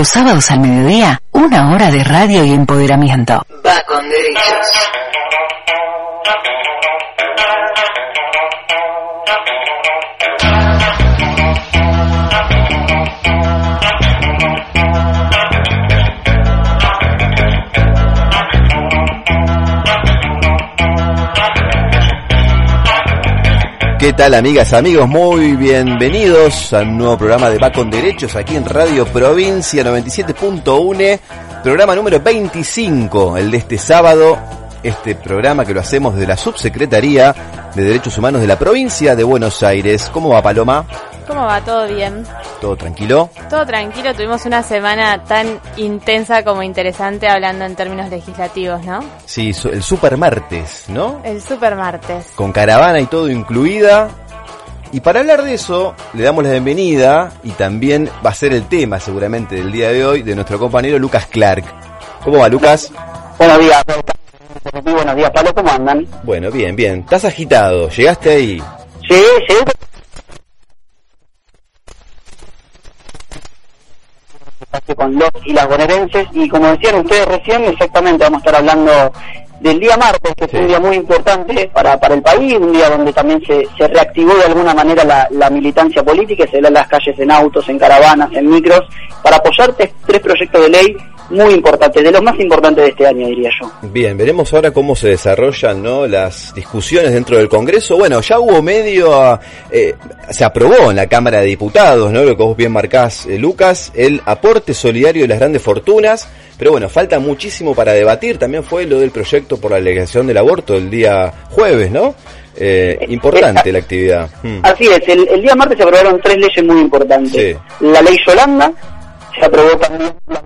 Los sábados al mediodía, una hora de radio y empoderamiento. Va con derechos. ¿Qué tal amigas, amigos? Muy bienvenidos al nuevo programa de Va con Derechos aquí en Radio Provincia 97.1, programa número 25, el de este sábado, este programa que lo hacemos desde la Subsecretaría de Derechos Humanos de la provincia de Buenos Aires. ¿Cómo va Paloma? ¿Cómo va? ¿Todo bien? ¿Todo tranquilo? Todo tranquilo. Tuvimos una semana tan intensa como interesante hablando en términos legislativos, ¿no? Sí, el super martes, ¿no? El super martes. Con caravana y todo incluida. Y para hablar de eso, le damos la bienvenida y también va a ser el tema seguramente del día de hoy de nuestro compañero Lucas Clark. ¿Cómo va Lucas? Buenos días, buenos días Pablo, ¿cómo andan? Bueno, bien, bien. ¿Estás agitado? ¿Llegaste ahí? Sí, sí, con los y las bonaerenses. Y como decían ustedes recién, exactamente vamos a estar hablando del día martes, que es un día muy importante para, para el país, un día donde también se, se reactivó de alguna manera la, la militancia política, se ve en las calles en autos, en caravanas, en micros, para apoyar tres proyectos de ley muy importante, de los más importantes de este año, diría yo. Bien, veremos ahora cómo se desarrollan ¿no? las discusiones dentro del Congreso. Bueno, ya hubo medio, eh, se aprobó en la Cámara de Diputados, ¿no? lo que vos bien marcás, eh, Lucas, el aporte solidario de las grandes fortunas. Pero bueno, falta muchísimo para debatir. También fue lo del proyecto por la legislación del aborto el día jueves, ¿no? Eh, importante la actividad. Hmm. Así es, el, el, día martes se aprobaron tres leyes muy importantes. La ley Yolanda, se aprobó también la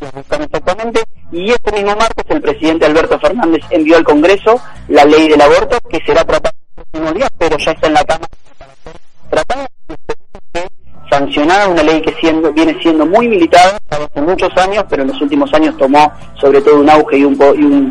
exactamente, y este mismo martes el presidente Alberto Fernández envió al Congreso la ley del aborto que será tratada el próximo día, pero ya está en la Cámara tratada sancionada, una ley que siendo, viene siendo muy militada hace muchos años, pero en los últimos años tomó sobre todo un auge y un,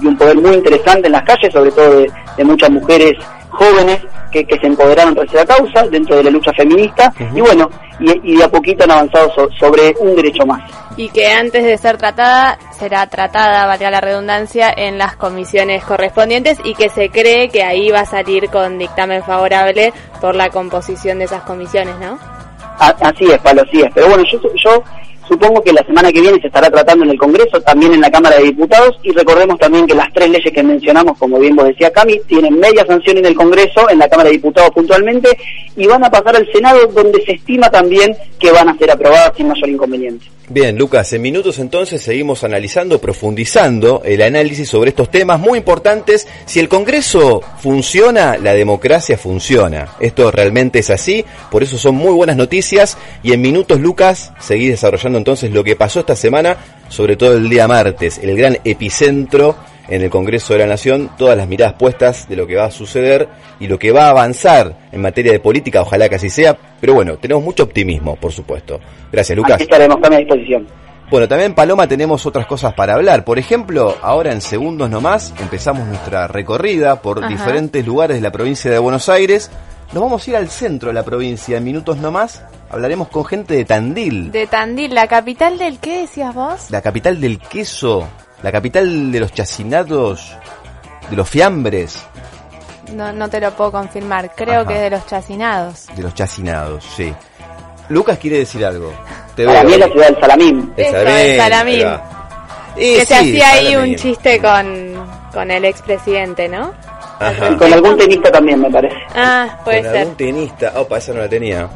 y un, poder muy interesante en las calles, sobre todo de muchas mujeres jóvenes que, se empoderaron tras la causa dentro de la lucha feminista y bueno, y, de a poquito han avanzado sobre un derecho más. Y que antes de ser tratada, será tratada, valga la redundancia, en las comisiones correspondientes y que se cree que ahí va a salir con dictamen favorable por la composición de esas comisiones, ¿no? Así es, Palo, así es. Pero bueno, yo Supongo que la semana que viene se estará tratando en el Congreso, también en la Cámara de Diputados, y recordemos también que las tres leyes que mencionamos, como bien vos decía Cami, tienen media sanción en el Congreso, en la Cámara de Diputados puntualmente, y van a pasar al Senado, donde se estima también que van a ser aprobadas sin mayor inconveniente. Bien, Lucas, en minutos entonces seguimos analizando, profundizando el análisis sobre estos temas muy importantes. Si el Congreso funciona, la democracia funciona. Esto realmente es así, por eso son muy buenas noticias y en minutos, Lucas, seguí desarrollando entonces lo que pasó esta semana, sobre todo el día martes, el gran epicentro en el Congreso de la Nación, todas las miradas puestas de lo que va a suceder y lo que va a avanzar en materia de política, ojalá que así sea, pero bueno, tenemos mucho optimismo, por supuesto. Gracias, Lucas. estaremos a disposición. Bueno, también Paloma tenemos otras cosas para hablar. Por ejemplo, ahora en segundos nomás empezamos nuestra recorrida por diferentes lugares de la provincia de Buenos Aires. Nos vamos a ir al centro de la provincia en minutos nomás. Hablaremos con gente de Tandil. De Tandil, la capital del qué decías vos? La capital del queso, la capital de los chacinados, de los fiambres. No, no te lo puedo confirmar, creo que es de los chacinados. De los chacinados, sí. Lucas quiere decir algo. Te Para mí es la ciudad del Salamín. El Salamín. que se hacía ahí un chiste con, con el expresidente, ¿no? Ajá. Con algún tenista también, me parece. Ah, puede con ser. algún tenista. Opa, esa no la tenía.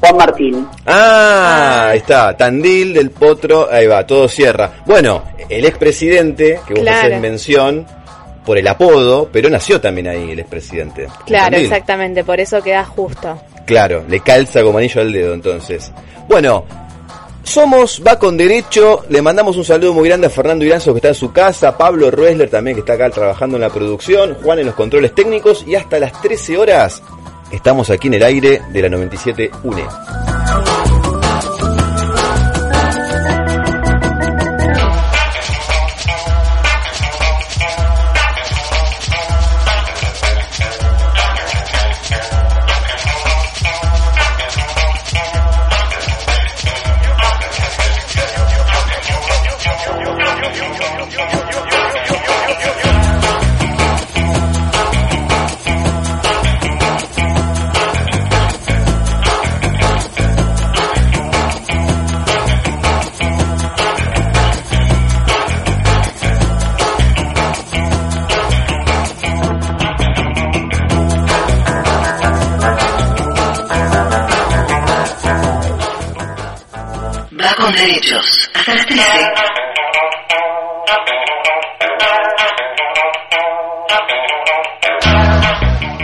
Juan Martín. Ah, ah, ahí está, Tandil del Potro, ahí va, todo cierra. Bueno, el expresidente, que vos claro. haces mención, por el apodo, pero nació también ahí el expresidente. Claro, exactamente, por eso queda justo. Claro, le calza como anillo al dedo entonces. Bueno, somos Va con Derecho, le mandamos un saludo muy grande a Fernando Iranzo que está en su casa, Pablo Ruesler también que está acá trabajando en la producción, Juan en los controles técnicos y hasta las 13 horas Estamos aquí en el aire de la 97 UNE.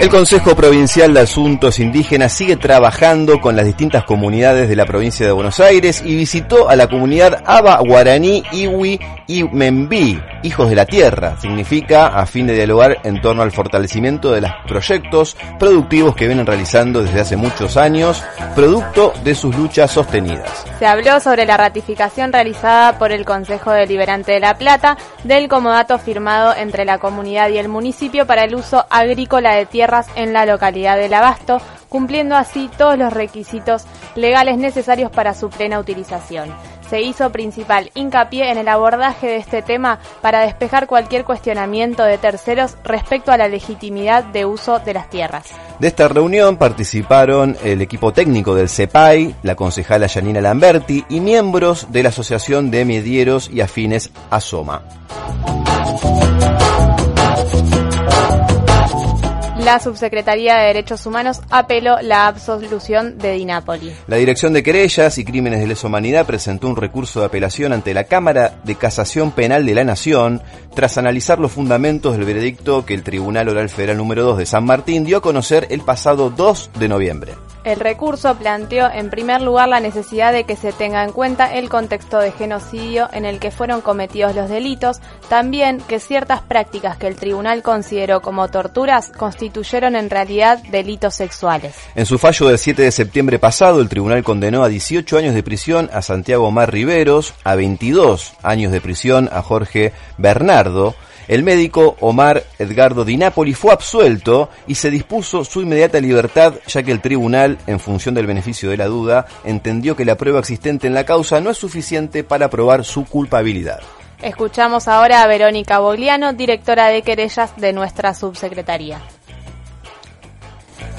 El Consejo Provincial de Asuntos Indígenas sigue trabajando con las distintas comunidades de la provincia de Buenos Aires y visitó a la comunidad Aba Guaraní Iwi y Membí, Hijos de la Tierra. Significa a fin de dialogar en torno al fortalecimiento de los proyectos productivos que vienen realizando desde hace muchos años, producto de sus luchas sostenidas. Se habló sobre la ratificación realizada por el Consejo Deliberante de La Plata del comodato firmado entre la comunidad y el municipio para el uso agrícola de tierra en la localidad del Abasto, cumpliendo así todos los requisitos legales necesarios para su plena utilización. Se hizo principal hincapié en el abordaje de este tema para despejar cualquier cuestionamiento de terceros respecto a la legitimidad de uso de las tierras. De esta reunión participaron el equipo técnico del CEPAI, la concejala Yanina Lamberti y miembros de la Asociación de Medieros y Afines ASOMA. La Subsecretaría de Derechos Humanos apeló la absolución de Dinápoli. La Dirección de Querellas y Crímenes de Lesa Humanidad presentó un recurso de apelación ante la Cámara de Casación Penal de la Nación tras analizar los fundamentos del veredicto que el Tribunal Oral Federal número 2 de San Martín dio a conocer el pasado 2 de noviembre. El recurso planteó en primer lugar la necesidad de que se tenga en cuenta el contexto de genocidio en el que fueron cometidos los delitos, también que ciertas prácticas que el tribunal consideró como torturas constituyeron en realidad delitos sexuales. En su fallo del 7 de septiembre pasado, el tribunal condenó a 18 años de prisión a Santiago Omar Riveros, a 22 años de prisión a Jorge Bernardo, el médico Omar Edgardo Di Napoli fue absuelto y se dispuso su inmediata libertad, ya que el tribunal, en función del beneficio de la duda, entendió que la prueba existente en la causa no es suficiente para probar su culpabilidad. Escuchamos ahora a Verónica Bogliano, directora de querellas de nuestra subsecretaría.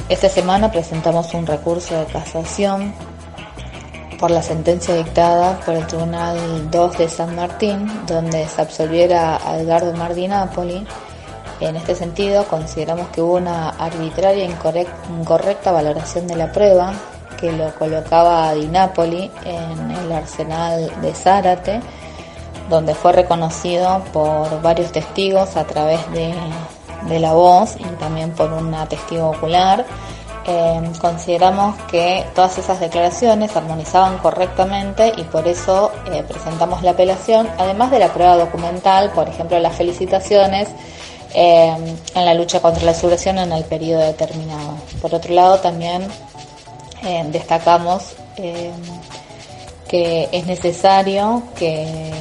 Esta semana presentamos un recurso de casación por la sentencia dictada por el Tribunal 2 de San Martín, donde se absolviera a Edgardo Mardinapoli. En este sentido, consideramos que hubo una arbitraria e incorrecta valoración de la prueba que lo colocaba a Di Napoli en el arsenal de Zárate, donde fue reconocido por varios testigos a través de, de la voz y también por una testigo ocular Em, consideramos que todas esas declaraciones armonizaban correctamente y por eso eh, presentamos la apelación, además de la prueba documental, por ejemplo, las felicitaciones em, en la lucha contra la subversión en el periodo determinado. Por otro lado, también em, destacamos que es necesario que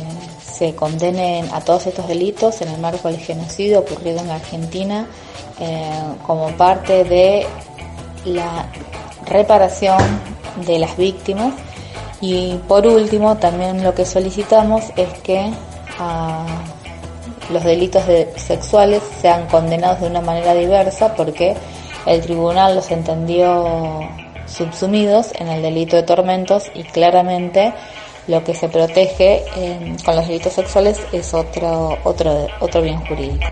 se condenen a todos estos delitos en el marco del genocidio ocurrido en Argentina como parte de la reparación de las víctimas y por último también lo que solicitamos es que ah, los delitos sexuales sean condenados de una manera diversa porque el tribunal los entendió subsumidos en el delito de tormentos y claramente lo que se protege eh, con los delitos sexuales es otro, otro, otro bien jurídico.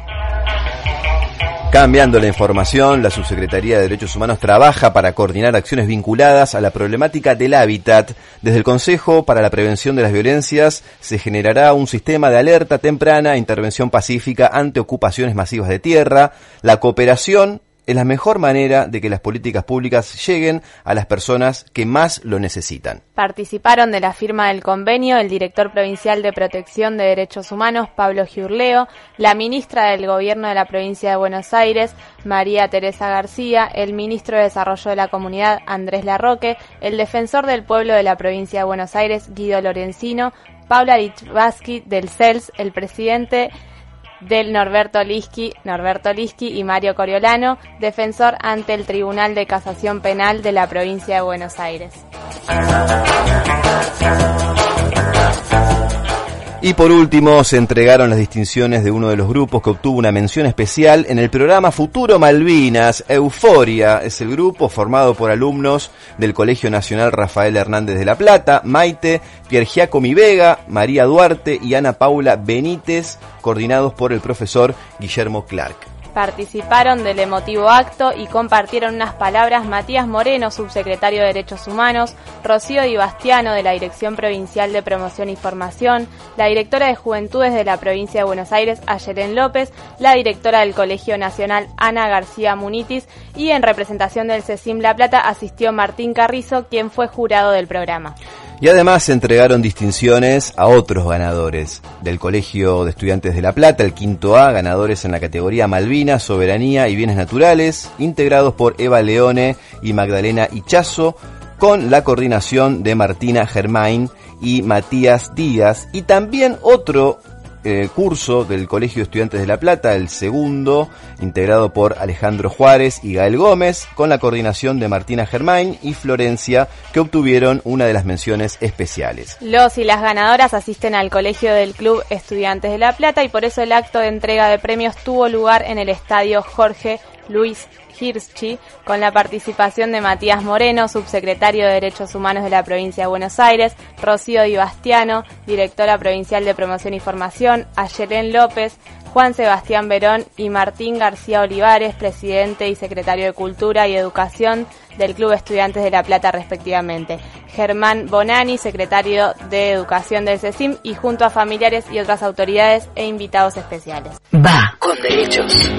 Cambiando la información, la Subsecretaría de Derechos Humanos trabaja para coordinar acciones vinculadas a la problemática del hábitat. Desde el Consejo para la Prevención de las Violencias se generará un sistema de alerta temprana intervención pacífica ante ocupaciones masivas de tierra, la cooperación es la mejor manera de que las políticas públicas lleguen a las personas que más lo necesitan. Participaron de la firma del convenio el director provincial de Protección de Derechos Humanos, Pablo Giurleo, la ministra del Gobierno de la provincia de Buenos Aires, María Teresa García, el ministro de Desarrollo de la Comunidad, Andrés Larroque, el defensor del pueblo de la provincia de Buenos Aires, Guido Lorenzino, Paula Litvasky del CELS, el presidente del Norberto Liski, Norberto Liski y Mario Coriolano, defensor ante el Tribunal de Casación Penal de la provincia de Buenos Aires. Y por último, se entregaron las distinciones de uno de los grupos que obtuvo una mención especial en el programa Futuro Malvinas. Euforia es el grupo formado por alumnos del Colegio Nacional Rafael Hernández de la Plata, Maite, Piergiacomi Vega, María Duarte y Ana Paula Benítez, coordinados por el profesor Guillermo Clark. Participaron del emotivo acto y compartieron unas palabras Matías Moreno, subsecretario de Derechos Humanos, Rocío Di Bastiano de la Dirección Provincial de Promoción y Formación, la directora de Juventudes de la provincia de Buenos Aires, Ayelen López, la directora del Colegio Nacional, Ana García Munitis, y en representación del CECIM La Plata asistió Martín Carrizo, quien fue jurado del programa. Y además se entregaron distinciones a otros ganadores. Del Colegio de Estudiantes de La Plata, el quinto A, ganadores en la categoría Malvinas, Soberanía y Bienes Naturales, integrados por Eva Leone y Magdalena Ichazo, con la coordinación de Martina Germain y Matías Díaz, y también otro eh, curso del Colegio de Estudiantes de La Plata, el segundo, integrado por Alejandro Juárez y Gael Gómez, con la coordinación de Martina Germain y Florencia, que obtuvieron una de las menciones especiales. Los y las ganadoras asisten al Colegio del Club Estudiantes de La Plata y por eso el acto de entrega de premios tuvo lugar en el estadio Jorge Luis Hirschi, con la participación de Matías Moreno, subsecretario de Derechos Humanos de la provincia de Buenos Aires, Rocío Di Bastiano, directora provincial de Promoción y Formación, Ayelén López, Juan Sebastián Verón y Martín García Olivares, presidente y secretario de Cultura y Educación del Club Estudiantes de La Plata respectivamente. Germán Bonani, secretario de Educación del CECIM y junto a familiares y otras autoridades e invitados especiales. Va con derechos.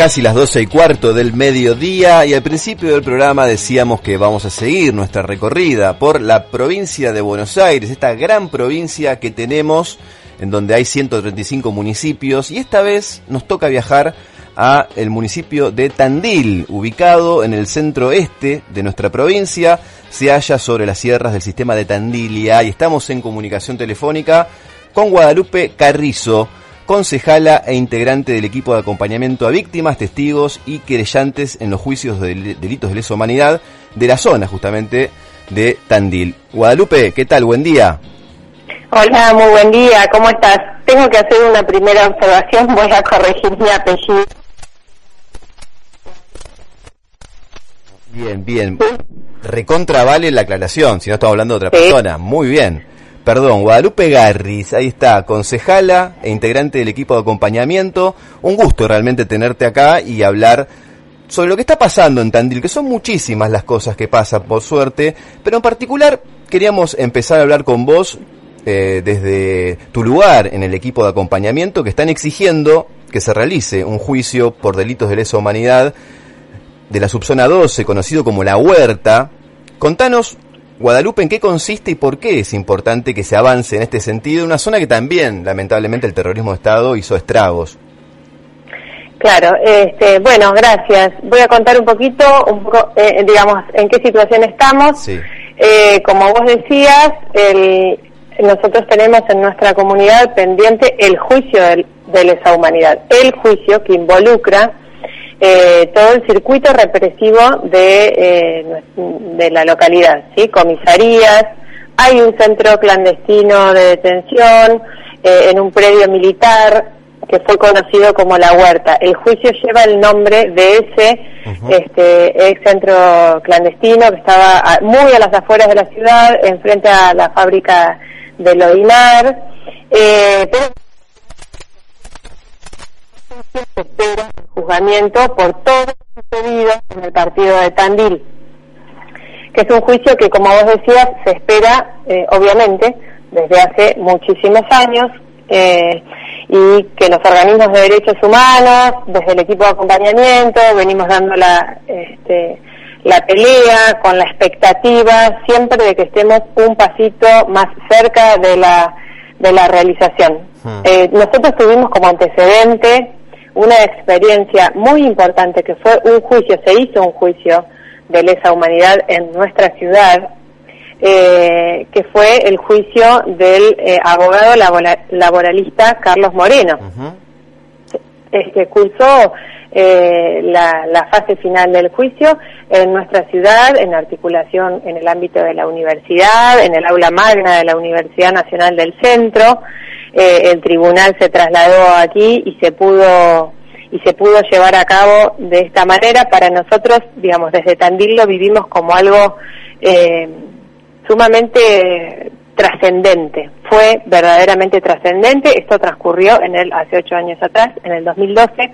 Casi las 12 y cuarto del mediodía y al principio del programa decíamos que vamos a seguir nuestra recorrida por la provincia de Buenos Aires, esta gran provincia que tenemos en donde hay 135 municipios y esta vez nos toca viajar a el municipio de Tandil, ubicado en el centro este de nuestra provincia, se halla sobre las sierras del sistema de Tandilia y estamos en comunicación telefónica con Guadalupe Carrizo concejala e integrante del equipo de acompañamiento a víctimas, testigos y querellantes en los juicios de delitos de lesa humanidad de la zona justamente de Tandil. Guadalupe, ¿qué tal? Buen día. Hola, muy buen día, ¿cómo estás? Tengo que hacer una primera observación, voy a corregir mi apellido. Bien, bien. Recontra vale la aclaración, si no estamos hablando de otra persona. Muy bien. Perdón, Guadalupe Garris, ahí está, concejala e integrante del equipo de acompañamiento. Un gusto realmente tenerte acá y hablar sobre lo que está pasando en Tandil, que son muchísimas las cosas que pasan, por suerte, pero en particular queríamos empezar a hablar con vos eh, desde tu lugar en el equipo de acompañamiento que están exigiendo que se realice un juicio por delitos de lesa humanidad de la subzona 12, conocido como la Huerta. Contanos Guadalupe, ¿en qué consiste y por qué es importante que se avance en este sentido? Una zona que también, lamentablemente, el terrorismo de Estado hizo estragos. Claro, este, bueno, gracias. Voy a contar un poquito, un poco, eh, digamos, en qué situación estamos. Eh, como vos decías, nosotros tenemos en nuestra comunidad pendiente el juicio de lesa humanidad, el juicio que involucra eh, todo el circuito represivo de, eh, de la localidad, ¿sí? Comisarías, hay un centro clandestino de detención eh, en un predio militar que fue conocido como La Huerta. El juicio lleva el nombre de ese este, ex centro clandestino que estaba muy a las afueras de la ciudad, enfrente a la fábrica de Lodinar. Eh, pero se espera el juzgamiento por todo lo sucedido en el partido de Tandil, que es un juicio que, como vos decías, se espera, eh, obviamente, desde hace muchísimos años, eh, y que los organismos de derechos humanos, desde el equipo de acompañamiento, venimos dando la, este, la pelea con la expectativa siempre de que estemos un pasito más cerca de la, de la realización. Hmm. Eh, nosotros tuvimos como antecedente una experiencia muy importante que fue un juicio, se hizo un juicio de lesa humanidad en nuestra ciudad, eh, que fue el juicio del eh, abogado laboralista Carlos Moreno. Este cursó eh, la, la, fase final del juicio en nuestra ciudad, en articulación en el ámbito de la universidad, en el aula magna de la Universidad Nacional del Centro, eh, el tribunal se trasladó aquí y se pudo y se pudo llevar a cabo de esta manera. Para nosotros, digamos, desde Tandil lo vivimos como algo eh, sumamente trascendente, fue verdaderamente trascendente. Esto transcurrió en el hace ocho años atrás, en el 2012.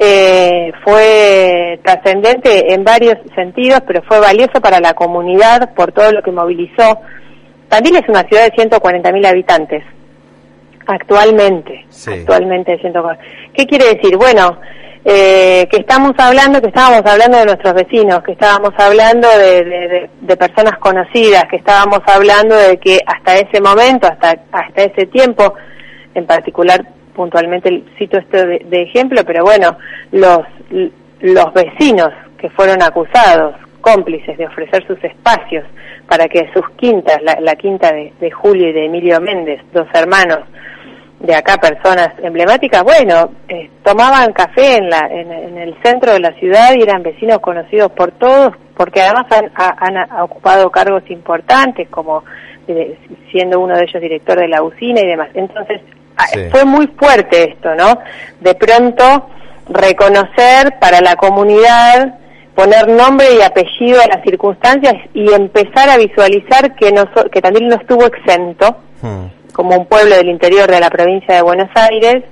Eh, fue trascendente en varios sentidos, pero fue valioso para la comunidad por todo lo que movilizó. Tandil es una ciudad de 140.000 habitantes, actualmente. Actualmente, ¿Qué quiere decir? Bueno, eh, que estamos hablando, que estábamos hablando de nuestros vecinos, que estábamos hablando de, personas conocidas, que estábamos hablando de que hasta ese momento, hasta, hasta ese tiempo, en particular puntualmente cito esto de, ejemplo, pero bueno, los, los vecinos que fueron acusados, cómplices de ofrecer sus espacios para que sus quintas, la, quinta de, de Julio y de Emilio Méndez, dos hermanos, de acá personas emblemáticas, bueno, eh, tomaban café en, la, en, el centro de la ciudad y eran vecinos conocidos por todos, porque además han, ocupado cargos importantes, como eh, siendo uno de ellos director de la usina y demás. Entonces, fue muy fuerte esto, ¿no? De pronto, reconocer para la comunidad, poner nombre y apellido a las circunstancias y empezar a visualizar que, no, que también no estuvo exento. Hmm como un pueblo del interior de la provincia de Buenos Aires,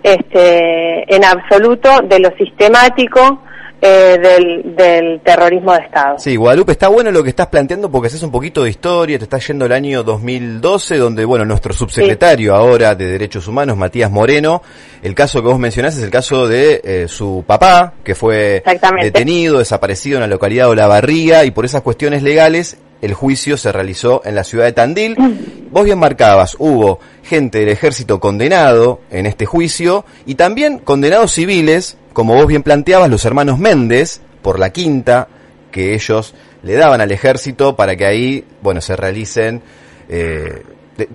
este, en absoluto de lo sistemático eh, del, terrorismo de Estado. Sí, Guadalupe, está bueno lo que estás planteando porque haces un poquito de historia, te está yendo el año 2012, donde, bueno, nuestro subsecretario ahora de Derechos Humanos, Matías Moreno, el caso que vos mencionás es el caso de eh, su papá, que fue detenido, desaparecido en la localidad de Olavarría, y por esas cuestiones legales el juicio se realizó en la ciudad de Tandil. Vos bien marcabas, hubo gente del ejército condenado en este juicio y también condenados civiles, como vos bien planteabas, los hermanos Méndez, por la quinta que ellos le daban al ejército para que ahí, bueno, se realicen, eh,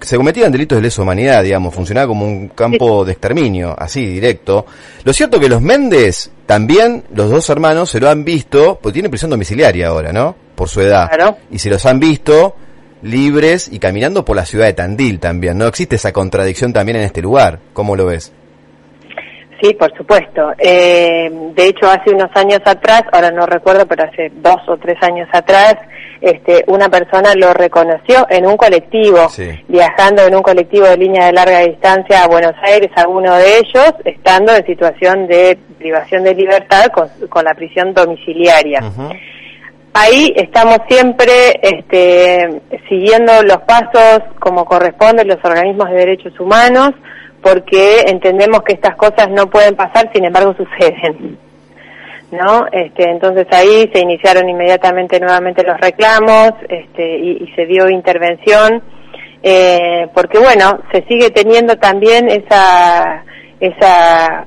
se cometían delitos de lesa humanidad, digamos, funcionaba como un campo de exterminio, así, directo. Lo cierto que los Méndez, también, los dos hermanos, se lo han visto, pues tienen prisión domiciliaria ahora, ¿no? Por su edad. Y se los han visto libres y caminando por la ciudad de Tandil también. ¿No existe esa contradicción también en este lugar? ¿Cómo lo ves? Sí, por supuesto. Eh, de hecho, hace unos años atrás, ahora no recuerdo, pero hace dos o tres años atrás, este, una persona lo reconoció en un colectivo, viajando en un colectivo de línea de larga distancia a Buenos Aires, alguno de ellos estando en situación de privación de libertad con, la prisión domiciliaria ahí estamos siempre este, siguiendo los pasos como corresponden los organismos de derechos humanos, porque entendemos que estas cosas no pueden pasar, sin embargo suceden. ¿No? Este, entonces ahí se iniciaron inmediatamente nuevamente los reclamos este, y, se dio intervención, eh, porque bueno, se sigue teniendo también esa, esa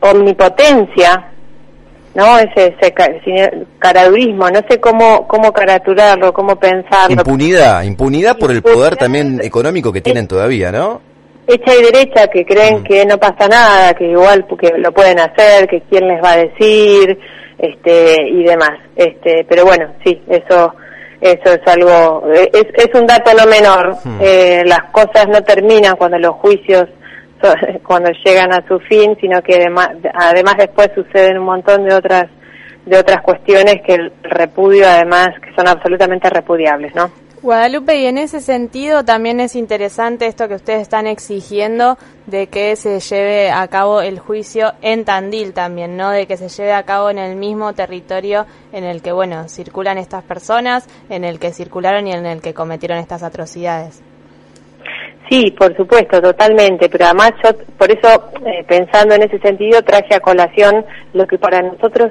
omnipotencia ¿no? Ese, ese caradurismo, no sé cómo, cómo caraturarlo, cómo pensarlo. Impunidad, impunidad por el poder también económico que tienen todavía, ¿no? Hecha y derecha que creen mm. que no pasa nada, que igual porque lo pueden hacer, que quién les va a decir, este, y demás. Este, pero bueno, sí, eso, eso es algo, es, es un dato no menor. Mm. Eh, las cosas no terminan cuando los juicios cuando llegan a su fin, sino que además, además después suceden un montón de otras de otras cuestiones que el repudio además que son absolutamente repudiables, ¿no? Guadalupe, y en ese sentido también es interesante esto que ustedes están exigiendo de que se lleve a cabo el juicio en Tandil también, ¿no? De que se lleve a cabo en el mismo territorio en el que, bueno, circulan estas personas, en el que circularon y en el que cometieron estas atrocidades. Sí, por supuesto, totalmente, pero además yo por eso, eh, pensando en ese sentido, traje a colación lo que para nosotros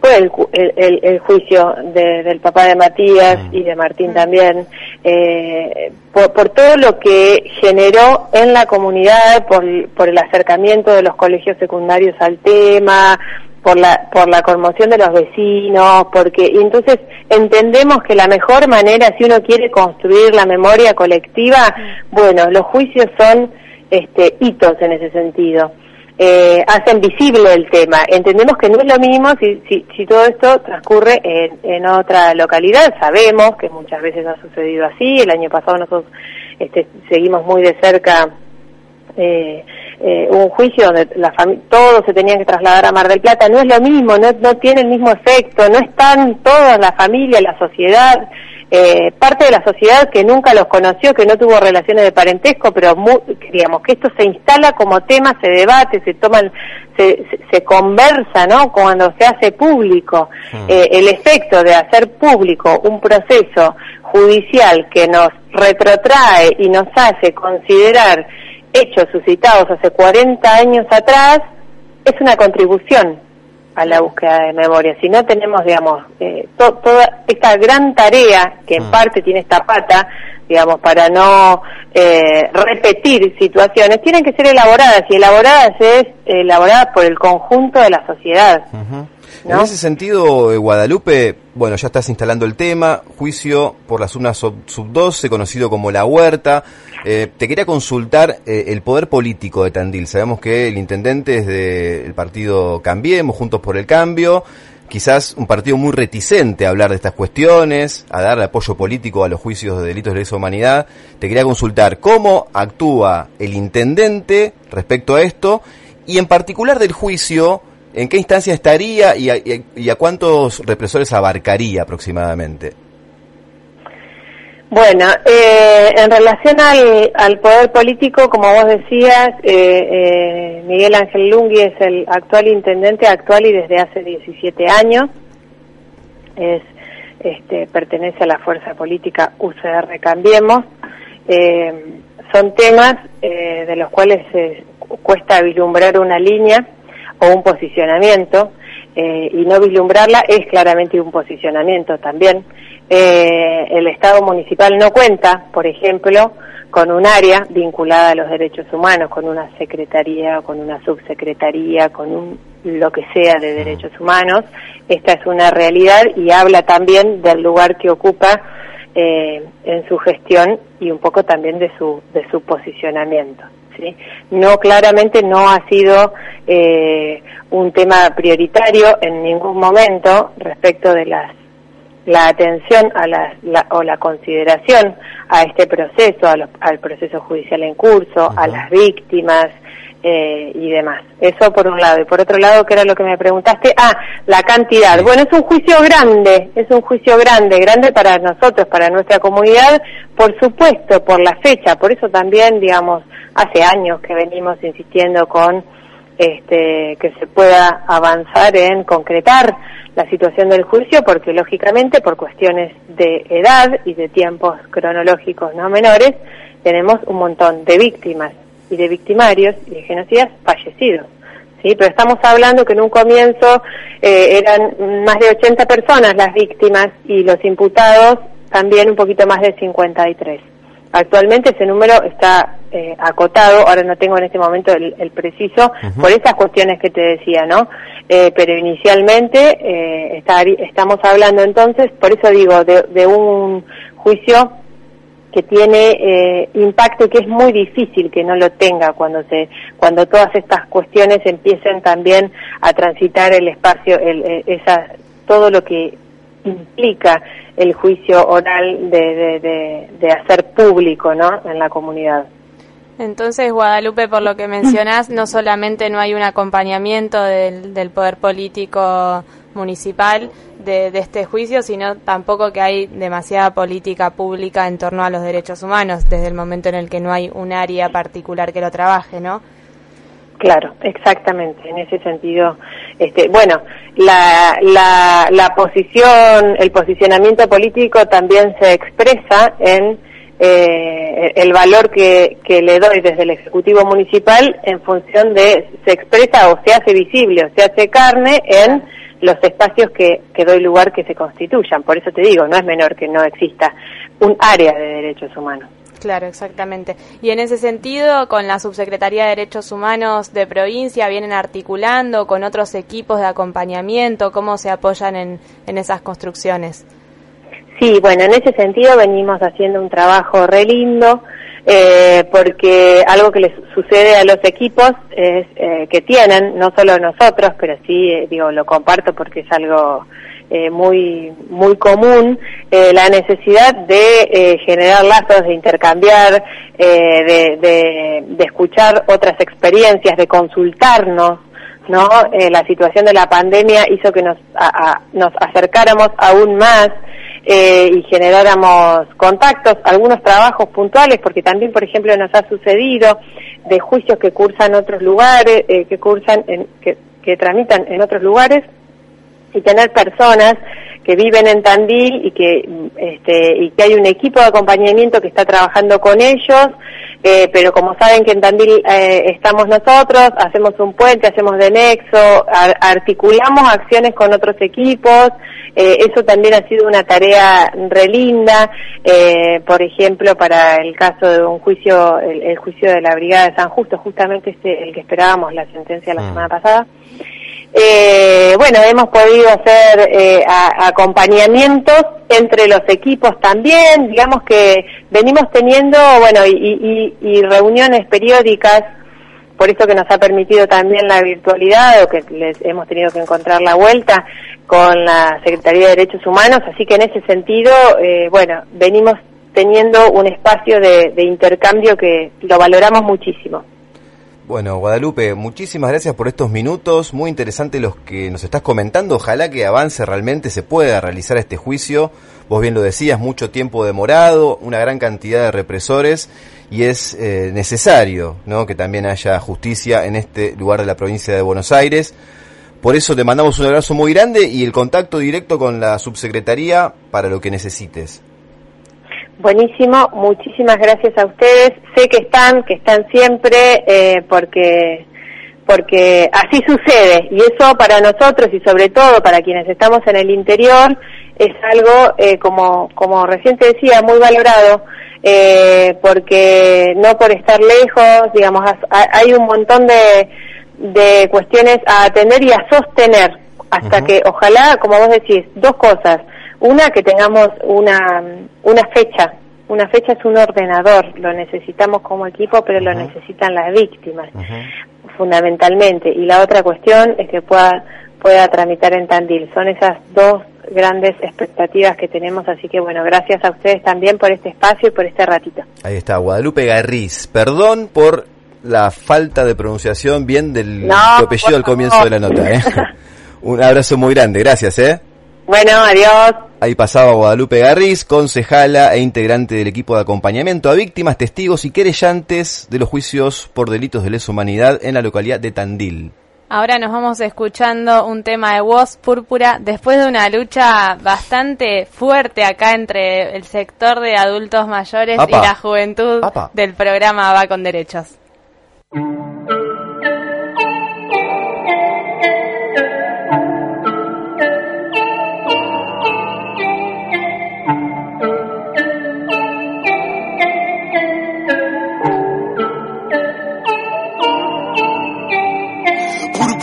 fue el, el, juicio del papá de Matías mm. y de Martín también, eh, por, por, todo lo que generó en la comunidad, por, por el acercamiento de los colegios secundarios al tema, por la por la conmoción de los vecinos, porque y entonces entendemos que la mejor manera si uno quiere construir la memoria colectiva, bueno, los juicios son este hitos en ese sentido. Eh, hacen visible el tema. Entendemos que no es lo mismo si, si, si todo esto transcurre en, en, otra localidad. Sabemos que muchas veces ha sucedido así. El año pasado nosotros este, seguimos muy de cerca eh, eh, un juicio donde la todos se tenían que trasladar a Mar del Plata, no es lo mismo, no, no tiene el mismo efecto, no están toda la familia, la sociedad eh, parte de la sociedad que nunca los conoció, que no tuvo relaciones de parentesco, pero digamos que esto se instala como tema, se debate, se toman, se, se, conversa, ¿no? Cuando se hace público, hmm. eh, el efecto de hacer público un proceso judicial que nos retrotrae y nos hace considerar hechos suscitados hace 40 años atrás, es una contribución a la búsqueda de memoria. Si no tenemos, digamos, eh, toda esta gran tarea que en mm. parte tiene esta pata, digamos, para no eh, repetir situaciones, tienen que ser elaboradas y elaboradas es elaboradas por el conjunto de la sociedad. En ese sentido, eh, Guadalupe, bueno, ya estás instalando el tema, juicio por las urnas sub-12, conocido como La Huerta. Eh, te quería consultar eh, el poder político de Tandil. Sabemos que el intendente es del partido Cambiemos, Juntos por el Cambio. Quizás un partido muy reticente a hablar de estas cuestiones, a darle apoyo político a los juicios de delitos de lesa humanidad. Te quería consultar cómo actúa el intendente respecto a esto y en particular del juicio ¿En qué instancia estaría y a, cuántos represores abarcaría aproximadamente? Bueno, eh, en relación al, poder político, como vos decías, eh, eh, Miguel Ángel Lungui es el actual intendente actual y desde hace 17 años. Es, este, pertenece a la fuerza política UCR Cambiemos. son temas de los cuales cuesta vislumbrar una línea o un posicionamiento, eh, y no vislumbrarla es claramente un posicionamiento también. Eh, el Estado municipal no cuenta, por ejemplo, con un área vinculada a los derechos humanos, con una secretaría, con una subsecretaría, con un lo que sea de derechos humanos. Esta es una realidad y habla también del lugar que ocupa eh, en su gestión y un poco también de su de su posicionamiento. ¿Sí? No, claramente no ha sido eh, un tema prioritario en ningún momento respecto de las la atención a la, o la consideración a este proceso, al proceso judicial en curso, a las víctimas, eh, y demás. Eso por un lado. Y por otro lado, ¿qué era lo que me preguntaste? Ah, la cantidad. Bueno, es un juicio grande, es un juicio grande, grande para nosotros, para nuestra comunidad, por supuesto, por la fecha. Por eso también, digamos, hace años que venimos insistiendo con este, que se pueda avanzar en concretar la situación del juicio, porque lógicamente, por cuestiones de edad y de tiempos cronológicos no menores, tenemos un montón de víctimas y de victimarios y de genocidas fallecidos. ¿sí? Pero estamos hablando que en un comienzo eh, eran más de 80 personas las víctimas y los imputados también un poquito más de 53. Actualmente ese número está eh, acotado, ahora no tengo en este momento el, preciso, por esas cuestiones que te decía, ¿no? Eh, pero inicialmente está, estamos hablando entonces, por eso digo, de, de un juicio que tiene eh, impacto que es muy difícil que no lo tenga cuando se cuando todas estas cuestiones empiecen también a transitar el espacio el, eh, esa todo lo que implica el juicio oral de, de, de, hacer público no en la comunidad. Entonces, Guadalupe, por lo que mencionás, no solamente no hay un acompañamiento del, del poder político municipal de, este juicio, sino tampoco que hay demasiada política pública en torno a los derechos humanos desde el momento en el que no hay un área particular que lo trabaje, ¿no? Claro, exactamente. En ese sentido, este, bueno, la, la, la posición, el posicionamiento político también se expresa en eh, el valor que, que le doy desde el Ejecutivo Municipal en función de, se expresa o se hace visible o se hace carne en los espacios que, que doy lugar que se constituyan. Por eso te digo, no es menor que no exista un área de derechos humanos. Claro, exactamente. Y en ese sentido, con la Subsecretaría de Derechos Humanos de provincia, vienen articulando con otros equipos de acompañamiento, ¿cómo se apoyan en, en esas construcciones? Sí, bueno, en ese sentido venimos haciendo un trabajo re lindo eh, porque algo que les sucede a los equipos es eh, que tienen, no solo nosotros, pero sí, eh, digo, lo comparto porque es algo eh, muy muy común, la necesidad de generar lazos, de intercambiar, de, de, de, escuchar otras experiencias, de consultarnos, ¿no? la situación de la pandemia hizo que nos, a, nos acercáramos aún más eh, y generáramos contactos, algunos trabajos puntuales, porque también, por ejemplo, nos ha sucedido de juicios que cursan otros lugares, eh, que cursan, en, que, que tramitan en otros lugares, y tener personas que viven en Tandil y que este, y que hay un equipo de acompañamiento que está trabajando con ellos eh, pero como saben que en Tandil eh, estamos nosotros hacemos un puente hacemos de nexo articulamos acciones con otros equipos eh, eso también ha sido una tarea relinda eh, por ejemplo para el caso de un juicio el, el, juicio de la brigada de San Justo justamente este el que esperábamos la sentencia la mm. semana pasada eh, bueno, hemos podido hacer eh, acompañamientos entre los equipos también, digamos que venimos teniendo, bueno, y, reuniones periódicas, por eso que nos ha permitido también la virtualidad o que les hemos tenido que encontrar la vuelta con la Secretaría de Derechos Humanos, así que en ese sentido, eh, bueno, venimos teniendo un espacio de intercambio que lo valoramos muchísimo. Bueno, Guadalupe, muchísimas gracias por estos minutos, muy interesante los que nos estás comentando, ojalá que avance realmente, se pueda realizar este juicio, vos bien lo decías, mucho tiempo demorado, una gran cantidad de represores y es eh, necesario ¿no? que también haya justicia en este lugar de la provincia de Buenos Aires. Por eso te mandamos un abrazo muy grande y el contacto directo con la subsecretaría para lo que necesites. Buenísimo, muchísimas gracias a ustedes. Sé que están, que están siempre, eh, porque porque así sucede. Y eso para nosotros y sobre todo para quienes estamos en el interior es algo eh, como como recién te decía muy valorado eh, porque no por estar lejos digamos hay un montón de de cuestiones a atender y a sostener hasta que ojalá como vos decís dos cosas una, que tengamos una, una fecha. Una fecha es un ordenador, lo necesitamos como equipo, pero lo necesitan las víctimas, fundamentalmente. Y la otra cuestión es que pueda, pueda tramitar en Tandil. Son esas dos grandes expectativas que tenemos, así que bueno, gracias a ustedes también por este espacio y por este ratito. Ahí está, Guadalupe Garriz. Perdón por la falta de pronunciación bien del apellido al comienzo de la nota. ¿eh? Un abrazo muy grande, gracias. ¿eh? Bueno, adiós. Ahí pasaba Guadalupe Garriz, concejala e integrante del equipo de acompañamiento a víctimas, testigos y querellantes de los juicios por delitos de lesa humanidad en la localidad de Tandil. Ahora nos vamos escuchando un tema de voz púrpura después de una lucha bastante fuerte acá entre el sector de adultos mayores y la juventud del programa Va con Derechos.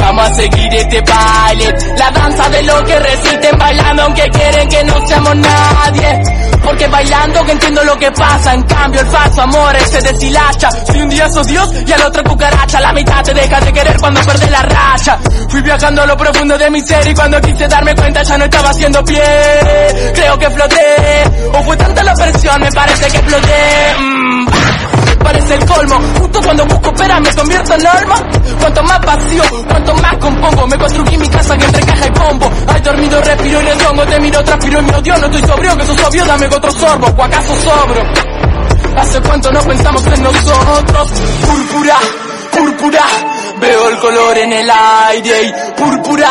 Vamos a seguir este baile, la danza de lo que resisten bailando aunque quieren que no seamos nadie. Porque bailando que entiendo lo que pasa, en cambio el falso amor se deshilacha. Si un día sos Dios y al otro cucaracha, la mitad te deja de querer cuando perdés la racha. Fui viajando a lo profundo de mi ser y cuando quise darme cuenta ya no estaba haciendo pie. Creo que floté, o fue tanta la presión, me parece que exploté. Mm parece el colmo. Justo cuando busco pera me convierto en norma. Cuanto más vacío, cuanto más compongo. Me construí mi casa que entre caja y pombo. Hay dormido, respiro y redongo. Te miro, transpiro y me odio. No estoy sobrio, que sos obvio, dame otro sorbo. ¿O acaso sobro? Hace cuánto no pensamos en nosotros. Púrpura, púrpura. Veo el color en el aire y púrpura,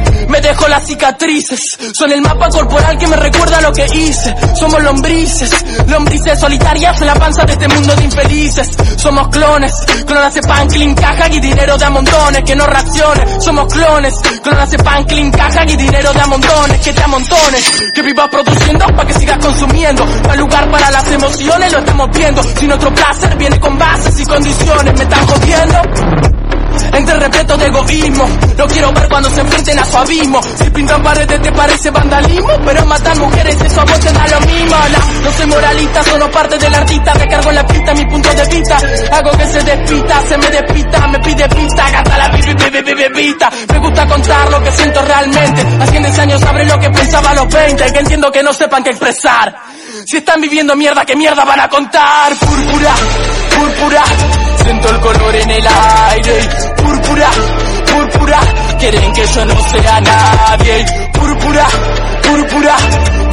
Me dejo las cicatrices. Son el mapa corporal que me recuerda lo que hice. Somos lombrices, lombrices solitarias en la panza de este mundo de infelices. Somos clones, clones de pan, clean, caja y dinero de a montones. Que no reacciones, somos clones, clones de pan, clean, caja y dinero de a montones. Que te amontones, que vivas produciendo para que sigas consumiendo. No hay lugar para las emociones, lo estamos viendo. Si nuestro placer viene con bases y condiciones, me están. Respeto de egoísmo, no quiero ver cuando se enfrenten a su abismo. Si pintan paredes te parece vandalismo, pero matar mujeres eso a vos te da lo mismo. No, soy moralista, solo parte del artista. Recargo la pista, mi punto de vista. Hago que se despita, se me despista, me pide pista, gasta la pista. Me gusta contar lo que siento realmente. Hace 10 años sabré lo que pensaba a los 20, que entiendo que no sepan qué expresar. Si están viviendo mierda, ¿qué mierda van a contar? Púrpura, púrpura, siento el color en el aire. Púrpura, púrpura, quieren que yo no sea nadie. Púrpura, púrpura,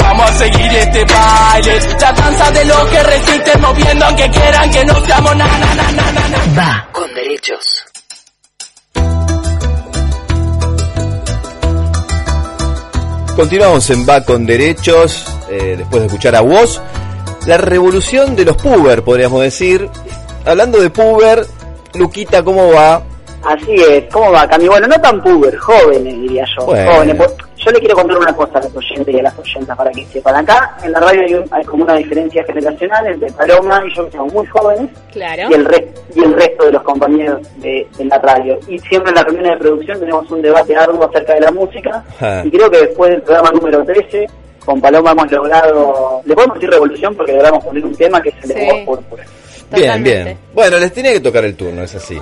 vamos a seguir este baile. La danza de lo que resisten moviendo aunque quieran que no seamos nada, nada, nada. Va con derechos. Continuamos en Va con Derechos, eh, después de escuchar a vos. La revolución de los puber, podríamos decir. Hablando de puber, Luquita, ¿cómo va? Así es, ¿cómo va, Cami? Bueno, no tan puber, jóvenes, diría yo. Bueno. Jóvenes. Yo le quiero contar una cosa a los oyentes y a las oyentas para que sepan. Acá en la radio hay, un- hay como una diferencia generacional entre Paloma y yo, que somos muy jóvenes, Claro. y el, re- y el resto de los compañeros de, de la radio. Y siempre en las reuniones de producción tenemos un debate arduo acerca de la música. Ah. Y creo que después del programa número 13, con Paloma hemos logrado, le podemos decir revolución porque logramos poner un tema que es el de Sí. voz púrpura. Bien, bien. Bueno, les tenía que tocar el turno, es así.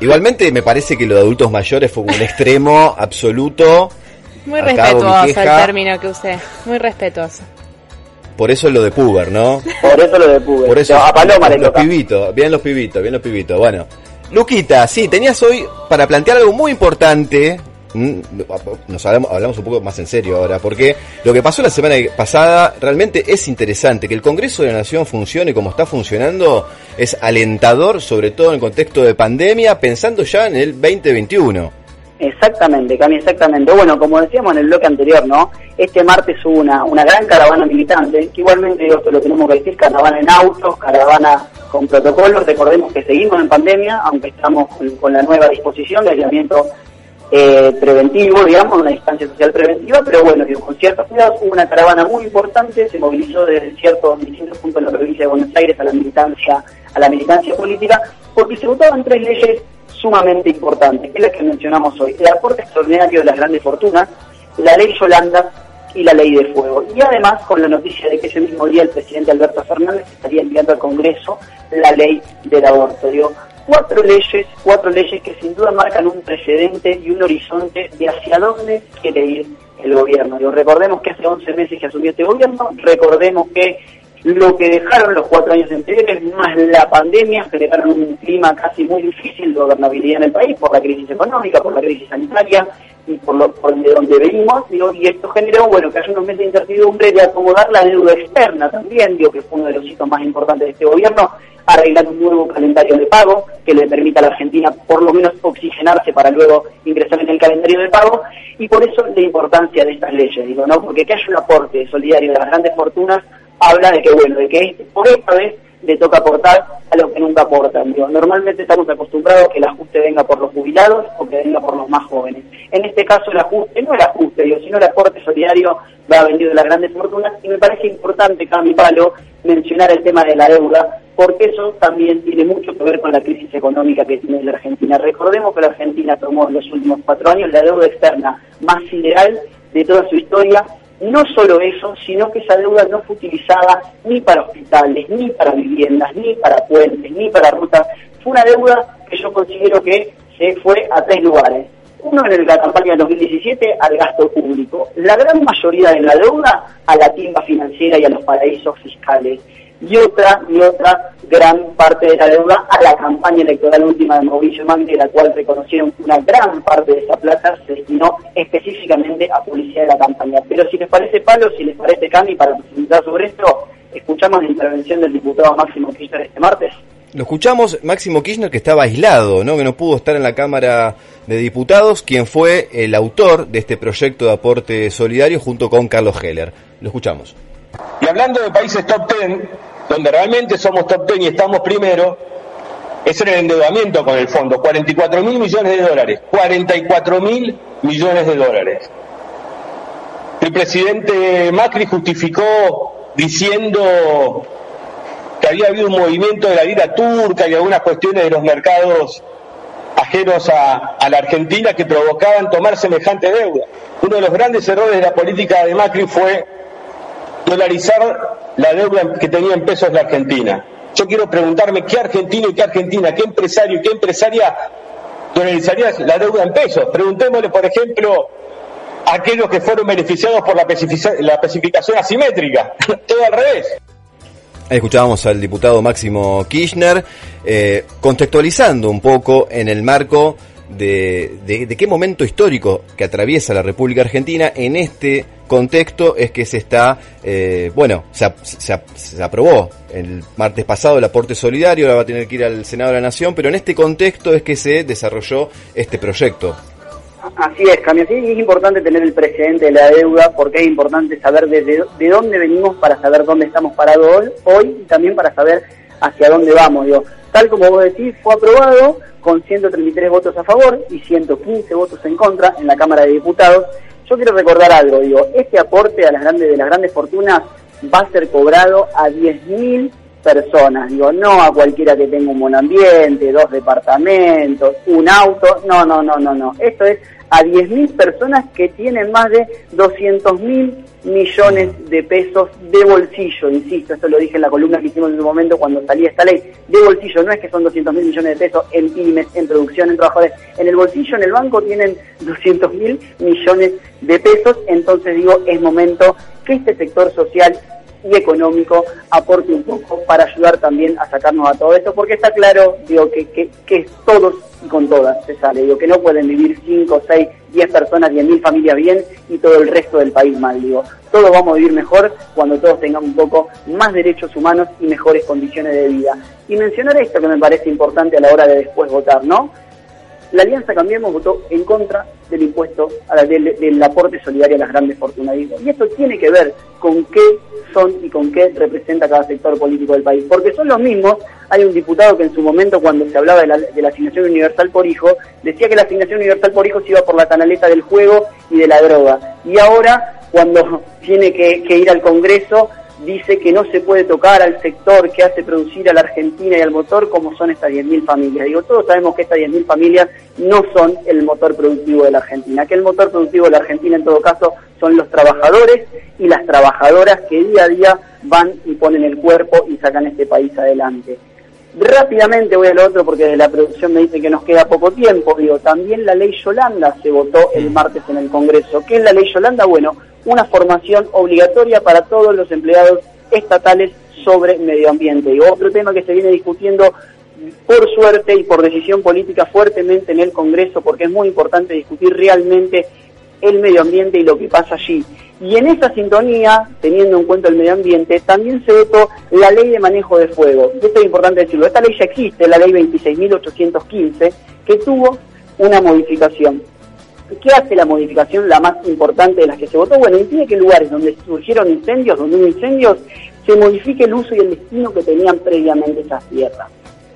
Igualmente me parece que lo de adultos mayores fue un extremo absoluto. Muy Acá respetuoso el término que usé. Muy respetuoso. Por eso es lo de puber, ¿no? Por eso lo de Puber. Por eso a Paloma le los toca. pibitos, bien los pibitos, bien los pibitos. Bueno, Luquita, sí, tenías hoy para plantear algo muy importante. Mm, Nos hablamos, hablamos un poco más en serio ahora, porque lo que pasó la semana pasada realmente es interesante. Que el Congreso de la Nación funcione como está funcionando es alentador, sobre todo en el contexto de pandemia, pensando ya en el 2021. Exactamente, Cami, exactamente. Bueno, como decíamos en el bloque anterior, ¿no? Este martes hubo una, una gran caravana militante, que igualmente digo, lo tenemos que decir, caravana en autos, caravana con protocolos, recordemos que seguimos en pandemia, aunque estamos con, con la nueva disposición de aislamiento eh, preventivo, digamos, una distancia social preventiva, pero bueno, digo, con ciertos cuidados, hubo una caravana muy importante, se movilizó desde ciertos distintos puntos de la provincia de Buenos Aires a la militancia, a la militancia política, porque se votaban tres leyes sumamente importantes, que es la que mencionamos hoy, el aporte extraordinario de las grandes fortunas, la ley Yolanda y la ley de fuego. Y además con la noticia de que ese mismo día el presidente Alberto Fernández estaría enviando al Congreso la ley del aborto. Digo, cuatro leyes, cuatro leyes que sin duda marcan un precedente y un horizonte de hacia dónde quiere ir el gobierno. Digo, recordemos que hace 11 meses que asumió este gobierno, recordemos que lo que dejaron los cuatro años anteriores, más la pandemia, generaron un clima casi muy difícil de gobernabilidad en el país por la crisis económica, por la crisis sanitaria y por, lo, por de donde venimos, digo, y esto generó, bueno, que haya unos meses de incertidumbre de acomodar la deuda externa también, digo, que fue uno de los hitos más importantes de este gobierno, arreglar un nuevo calendario de pago que le permita a la Argentina por lo menos oxigenarse para luego ingresar en el calendario de pago y por eso la importancia de estas leyes, digo, ¿no? Porque que haya un aporte solidario de las grandes fortunas habla de que, bueno, de que por esta vez le toca aportar a los que nunca aportan. Digo, normalmente estamos acostumbrados a que el ajuste venga por los jubilados o que venga por los más jóvenes. En este caso el ajuste, no el ajuste, digo, sino el aporte solidario va a venir de las grandes fortunas y me parece importante, Cami Palo, mencionar el tema de la deuda, porque eso también tiene mucho que ver con la crisis económica que tiene la Argentina. Recordemos que la Argentina tomó en los últimos cuatro años la deuda externa más sideral de toda su historia no solo eso, sino que esa deuda no fue utilizada ni para hospitales, ni para viviendas, ni para puentes, ni para rutas. Fue una deuda que yo considero que se fue a tres lugares. Uno en la campaña del 2017 al gasto público. La gran mayoría de la deuda a la timba financiera y a los paraísos fiscales. Y otra, y otra gran parte de la deuda a la campaña electoral última de Mauricio Macri, de la cual reconocieron que una gran parte de esa plata se destinó específicamente a publicidad de la campaña. Pero si les parece palo, si les parece Cami, para presentar sobre esto, escuchamos la intervención del diputado Máximo Kirchner este martes. Lo escuchamos Máximo Kirchner que estaba aislado, ¿no? Que no pudo estar en la Cámara de Diputados, quien fue el autor de este proyecto de aporte solidario junto con Carlos Heller. Lo escuchamos. Y hablando de países top 10, donde realmente somos top 10 y estamos primero, es en el endeudamiento con el fondo, 44 mil millones de dólares, 44 mil millones de dólares. El presidente Macri justificó diciendo que había habido un movimiento de la vida turca y algunas cuestiones de los mercados ajenos a, la Argentina que provocaban tomar semejante deuda. Uno de los grandes errores de la política de Macri fue dolarizar la deuda que tenía en pesos la Argentina. Yo quiero preguntarme qué argentino y qué argentina, qué empresario y qué empresaria dolarizaría la deuda en pesos. Preguntémosle, por ejemplo, a aquellos que fueron beneficiados por la, especificación asimétrica. Todo al revés. Escuchábamos al diputado Máximo Kirchner eh, contextualizando un poco en el marco de, de, qué momento histórico que atraviesa la República Argentina en este contexto es que se está, eh, bueno, se, se, se, aprobó el martes pasado el aporte solidario, ahora va a tener que ir al Senado de la Nación, pero en este contexto es que se desarrolló este proyecto. Así es, Cami, así es importante tener el precedente de la deuda porque es importante saber de, de dónde venimos para saber dónde estamos parados hoy y también para saber hacia dónde vamos. Digo, tal como vos decís, fue aprobado con 133 votos a favor y 115 votos en contra en la Cámara de Diputados. Yo quiero recordar algo, digo, este aporte a las grandes, de las grandes fortunas va a ser cobrado a 10.000 personas, digo, no a cualquiera que tenga un buen ambiente, dos departamentos, un auto, no, no, no, no, no. Esto es a 10.000 personas que tienen más de 200.000 millones de pesos de bolsillo, insisto, esto lo dije en la columna que hicimos en su momento cuando salía esta ley, de bolsillo, no es que son 200.000 millones de pesos en pymes, en producción, en trabajadores, en el bolsillo, en el banco tienen 200.000 millones de pesos, entonces digo, es momento que este sector social y económico aporte un poco para ayudar también a sacarnos a todo esto, porque está claro, digo, que, que, que todos y con todas se sale, digo, que no pueden vivir 5, 6, 10 personas, 10 mil familias bien y todo el resto del país mal, digo, todos vamos a vivir mejor cuando todos tengamos un poco más derechos humanos y mejores condiciones de vida. Y mencionar esto que me parece importante a la hora de después votar, ¿no? La Alianza Cambiemos votó en contra del impuesto, a la, del, del, aporte solidario a las grandes fortunas. Y esto tiene que ver con qué son y con qué representa cada sector político del país. Porque son los mismos. Hay un diputado que en su momento, cuando se hablaba de la, de la asignación universal por hijo, decía que la asignación universal por hijo se iba por la canaleta del juego y de la droga. Y ahora, cuando tiene que, que ir al Congreso, dice que no se puede tocar al sector que hace producir a la Argentina y al motor como son estas 10.000 familias. Digo, todos sabemos que estas 10.000 familias no son el motor productivo de la Argentina, que el motor productivo de la Argentina en todo caso son los trabajadores y las trabajadoras que día a día van y ponen el cuerpo y sacan este país adelante. Rápidamente voy al otro porque de la producción me dice que nos queda poco tiempo. Digo, también la ley Yolanda se votó el martes en el Congreso. ¿Qué es la ley Yolanda? Bueno, una formación obligatoria para todos los empleados estatales sobre medio ambiente. Y otro tema que se viene discutiendo por suerte y por decisión política fuertemente en el Congreso, porque es muy importante discutir realmente el medio ambiente y lo que pasa allí. Y en esa sintonía, teniendo en cuenta el medio ambiente, también se votó la ley de manejo de fuego. Esto es importante decirlo. Esta ley ya existe, la ley 26.815, que tuvo una modificación. ¿Qué hace la modificación, la más importante de las que se votó? Bueno, impide que lugares donde surgieron incendios, donde hubo incendios, se modifique el uso y el destino que tenían previamente esas tierras.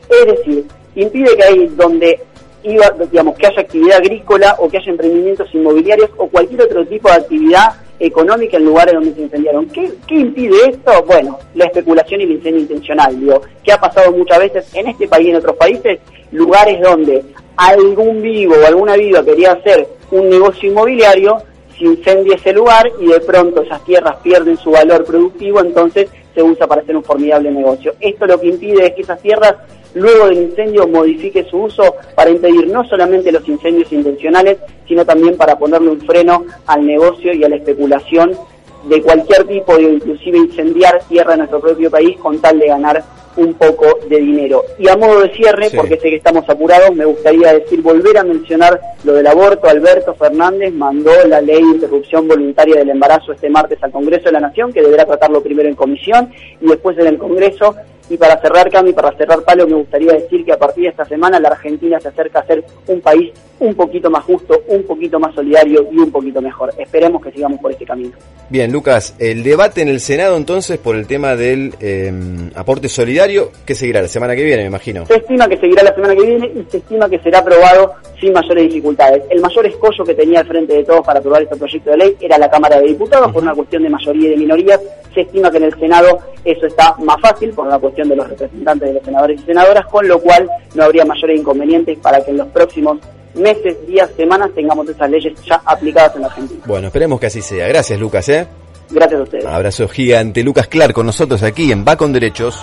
Es decir, impide que ahí donde iba, digamos, que haya actividad agrícola o que haya emprendimientos inmobiliarios o cualquier otro tipo de actividad económica en lugares donde se incendiaron. ¿Qué, ¿Qué, impide esto? Bueno, la especulación y el incendio intencional, digo, que ha pasado muchas veces en este país y en otros países, lugares donde algún vivo o alguna viva quería hacer un negocio inmobiliario, se incendia ese lugar y de pronto esas tierras pierden su valor productivo, entonces se usa para hacer un formidable negocio. Esto lo que impide es que esas tierras luego del incendio modifique su uso para impedir no solamente los incendios intencionales, sino también para ponerle un freno al negocio y a la especulación de cualquier tipo, de inclusive incendiar tierra en nuestro propio país con tal de ganar un poco de dinero. Y a modo de cierre, sí. porque sé que estamos apurados, me gustaría decir, volver a mencionar lo del aborto. Alberto Fernández mandó la ley de interrupción voluntaria del embarazo este martes al Congreso de la Nación, que deberá tratarlo primero en comisión y después en el Congreso. Y para cerrar, Cami, para cerrar Palo, me gustaría decir que a partir de esta semana la Argentina se acerca a ser un país un poquito más justo, un poquito más solidario y un poquito mejor. Esperemos que sigamos por este camino. Bien, Lucas, el debate en el Senado entonces por el tema del eh, aporte solidario, ¿qué seguirá la semana que viene, me imagino? Se estima que seguirá la semana que viene y se estima que será aprobado sin mayores dificultades. El mayor escollo que tenía al frente de todos para aprobar este proyecto de ley era la Cámara de Diputados por una cuestión de mayoría y de minorías. Se estima que en el Senado eso está más fácil por una cuestión de los representantes de los senadores y senadoras, con lo cual no habría mayores inconvenientes para que en los próximos meses, días, semanas tengamos esas leyes ya aplicadas en la Argentina. Bueno, esperemos que así sea. Gracias, Lucas, ¿eh? Gracias a ustedes. Abrazo gigante. Lucas Clark con nosotros aquí en Va con Derechos.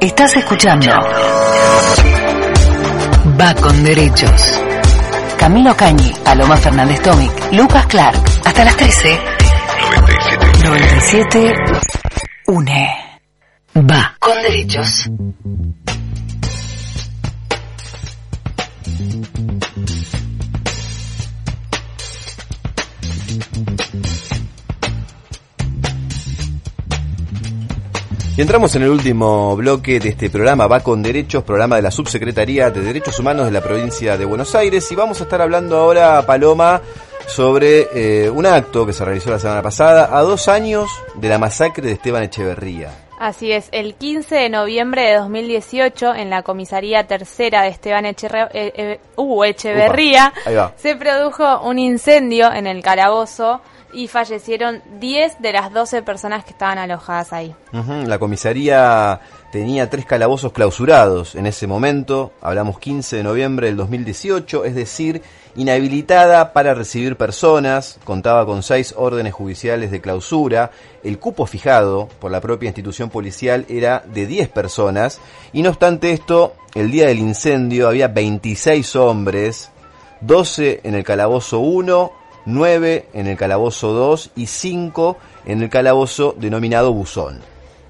Estás escuchando Va con Derechos. Camilo Cañi, Paloma Fernández Tomic, Lucas Clark. Hasta las 13. 97. 97. Une. Va con Derechos. Y entramos en el último bloque de este programa, Va con Derechos, programa de la Subsecretaría de Derechos Humanos de la provincia de Buenos Aires. Y vamos a estar hablando ahora, Paloma, sobre eh, un acto que se realizó la semana pasada, a dos años de la masacre de Esteban Echeverría. Así es, el 15 de noviembre de 2018, en la comisaría tercera de Esteban Echeverría, eh, eh, uh, Echeverría se produjo un incendio en el calabozo y fallecieron 10 de las 12 personas que estaban alojadas ahí. La comisaría tenía tres calabozos clausurados en ese momento, hablamos 15 de noviembre del 2018, es decir, inhabilitada para recibir personas, contaba con seis órdenes judiciales de clausura, el cupo fijado por la propia institución policial era de 10 personas, y no obstante esto, el día del incendio había 26 hombres, 12 en el calabozo 1, 9 en el calabozo 2 y 5 en el calabozo denominado Buzón.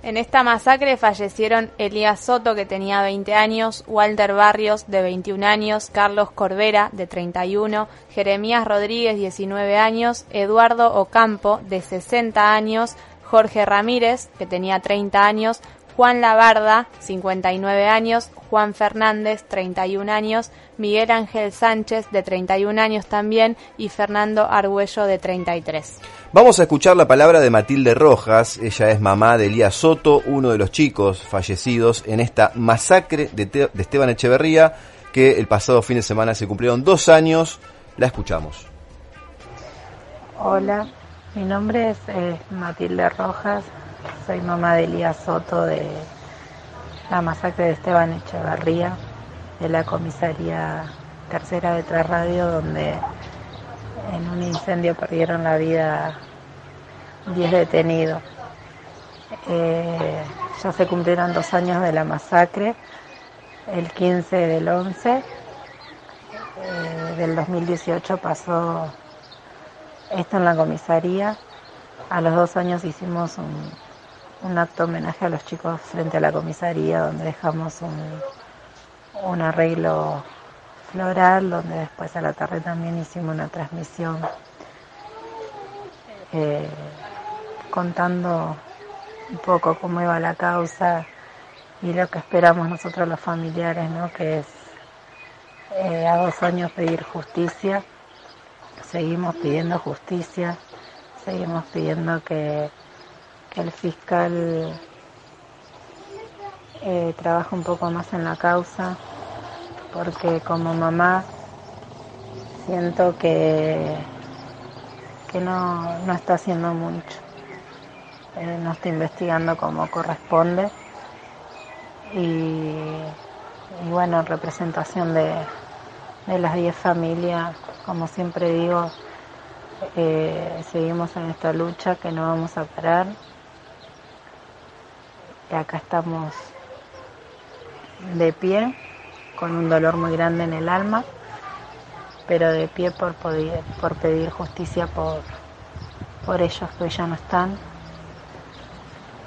En esta masacre fallecieron Elías Soto, que tenía 20 años, Walter Barrios, de 21 años, Carlos Corbera, de 31, Jeremías Rodríguez, 19 años, Eduardo Ocampo, de 60 años, Jorge Ramírez, que tenía 30 años, Juan Labarda, 59 años, Juan Fernández, 31 años, Miguel Ángel Sánchez, de 31 años también, y Fernando Argüello, de 33. Vamos a escuchar la palabra de Matilde Rojas, ella es mamá de Elías Soto, uno de los chicos fallecidos en esta masacre de, de Esteban Echeverría, que el pasado fin de semana se cumplieron dos años. La escuchamos. Hola, mi nombre es eh, Matilde Rojas, soy mamá de Elías Soto de la masacre de Esteban Echeverría, de la comisaría tercera de Trasradio, donde en un incendio perdieron la vida 10 detenidos. Eh, ya se cumplieron dos años de la masacre, el 15 del 11 eh, del 2018 pasó esto en la comisaría. A los dos años hicimos un, un acto homenaje a los chicos frente a la comisaría donde dejamos un, arreglo floral donde después a la tarde también hicimos una transmisión eh, contando un poco cómo iba la causa y lo que esperamos nosotros los familiares, ¿no? que es eh, a dos años pedir justicia, seguimos pidiendo justicia, seguimos pidiendo que el fiscal eh, trabaja un poco más en la causa, porque como mamá siento que, que no, no está haciendo mucho, eh, no está investigando como corresponde. Y, bueno, en representación de, de las 10 familias, como siempre digo, eh, seguimos en esta lucha que no vamos a parar acá estamos de pie, con un dolor muy grande en el alma, pero de pie por, poder, por pedir justicia por, por ellos que ya no están,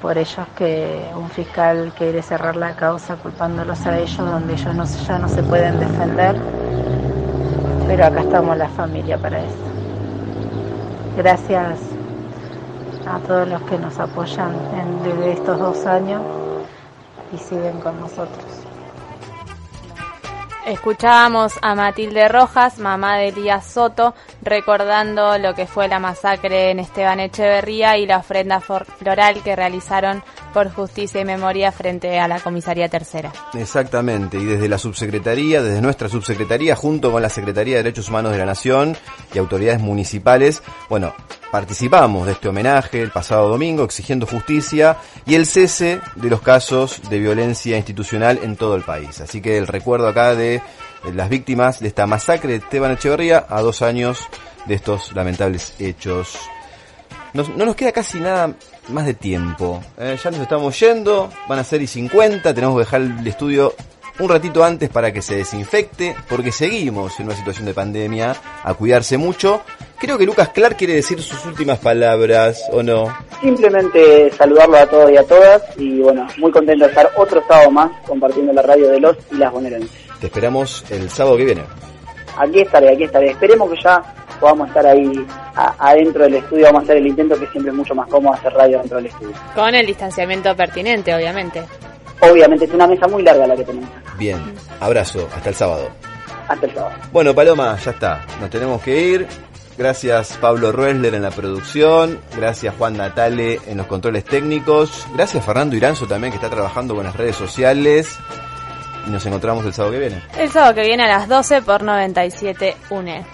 por ellos que un fiscal quiere cerrar la causa culpándolos a ellos donde ellos ya no se pueden defender, pero acá estamos la familia para eso. Gracias a todos los que nos apoyan en, desde estos dos años y siguen con nosotros. Escuchábamos a Matilde Rojas, mamá de Elías Soto, recordando lo que fue la masacre en Esteban Echeverría y la ofrenda floral que realizaron por justicia y memoria frente a la comisaría tercera. Exactamente, y desde la subsecretaría, desde nuestra subsecretaría, junto con la Secretaría de Derechos Humanos de la Nación y autoridades municipales, bueno, participamos de este homenaje el pasado domingo exigiendo justicia y el cese de los casos de violencia institucional en todo el país. Así que el recuerdo acá de las víctimas de esta masacre de Esteban Echeverría a dos años de estos lamentables hechos. no nos queda casi nada más de tiempo. Eh, ya nos estamos yendo, van a ser y 50, tenemos que dejar el estudio un ratito antes para que se desinfecte, porque seguimos en una situación de pandemia, a cuidarse mucho. Creo que Lucas Clark quiere decir sus últimas palabras, ¿o no? Simplemente saludarlo a todos y a todas, y bueno, muy contento de estar otro sábado más compartiendo la radio de los y las bonaerenses. Te esperamos el sábado que viene. Aquí estaré, aquí estaré. Esperemos que ya podamos estar ahí adentro del estudio, vamos a hacer el intento que siempre es mucho más cómodo hacer radio dentro del estudio. Con el distanciamiento pertinente, obviamente. Obviamente, es una mesa muy larga la que tenemos. Bien, abrazo, hasta el sábado. Hasta el sábado. Bueno, Paloma, ya está, nos tenemos que ir. Gracias Pablo Ruesler en la producción, gracias Juan Natale en los controles técnicos, gracias Fernando Iranzo también que está trabajando con las redes sociales y nos encontramos el sábado que viene. El sábado que viene a las 12 por 97 UNE.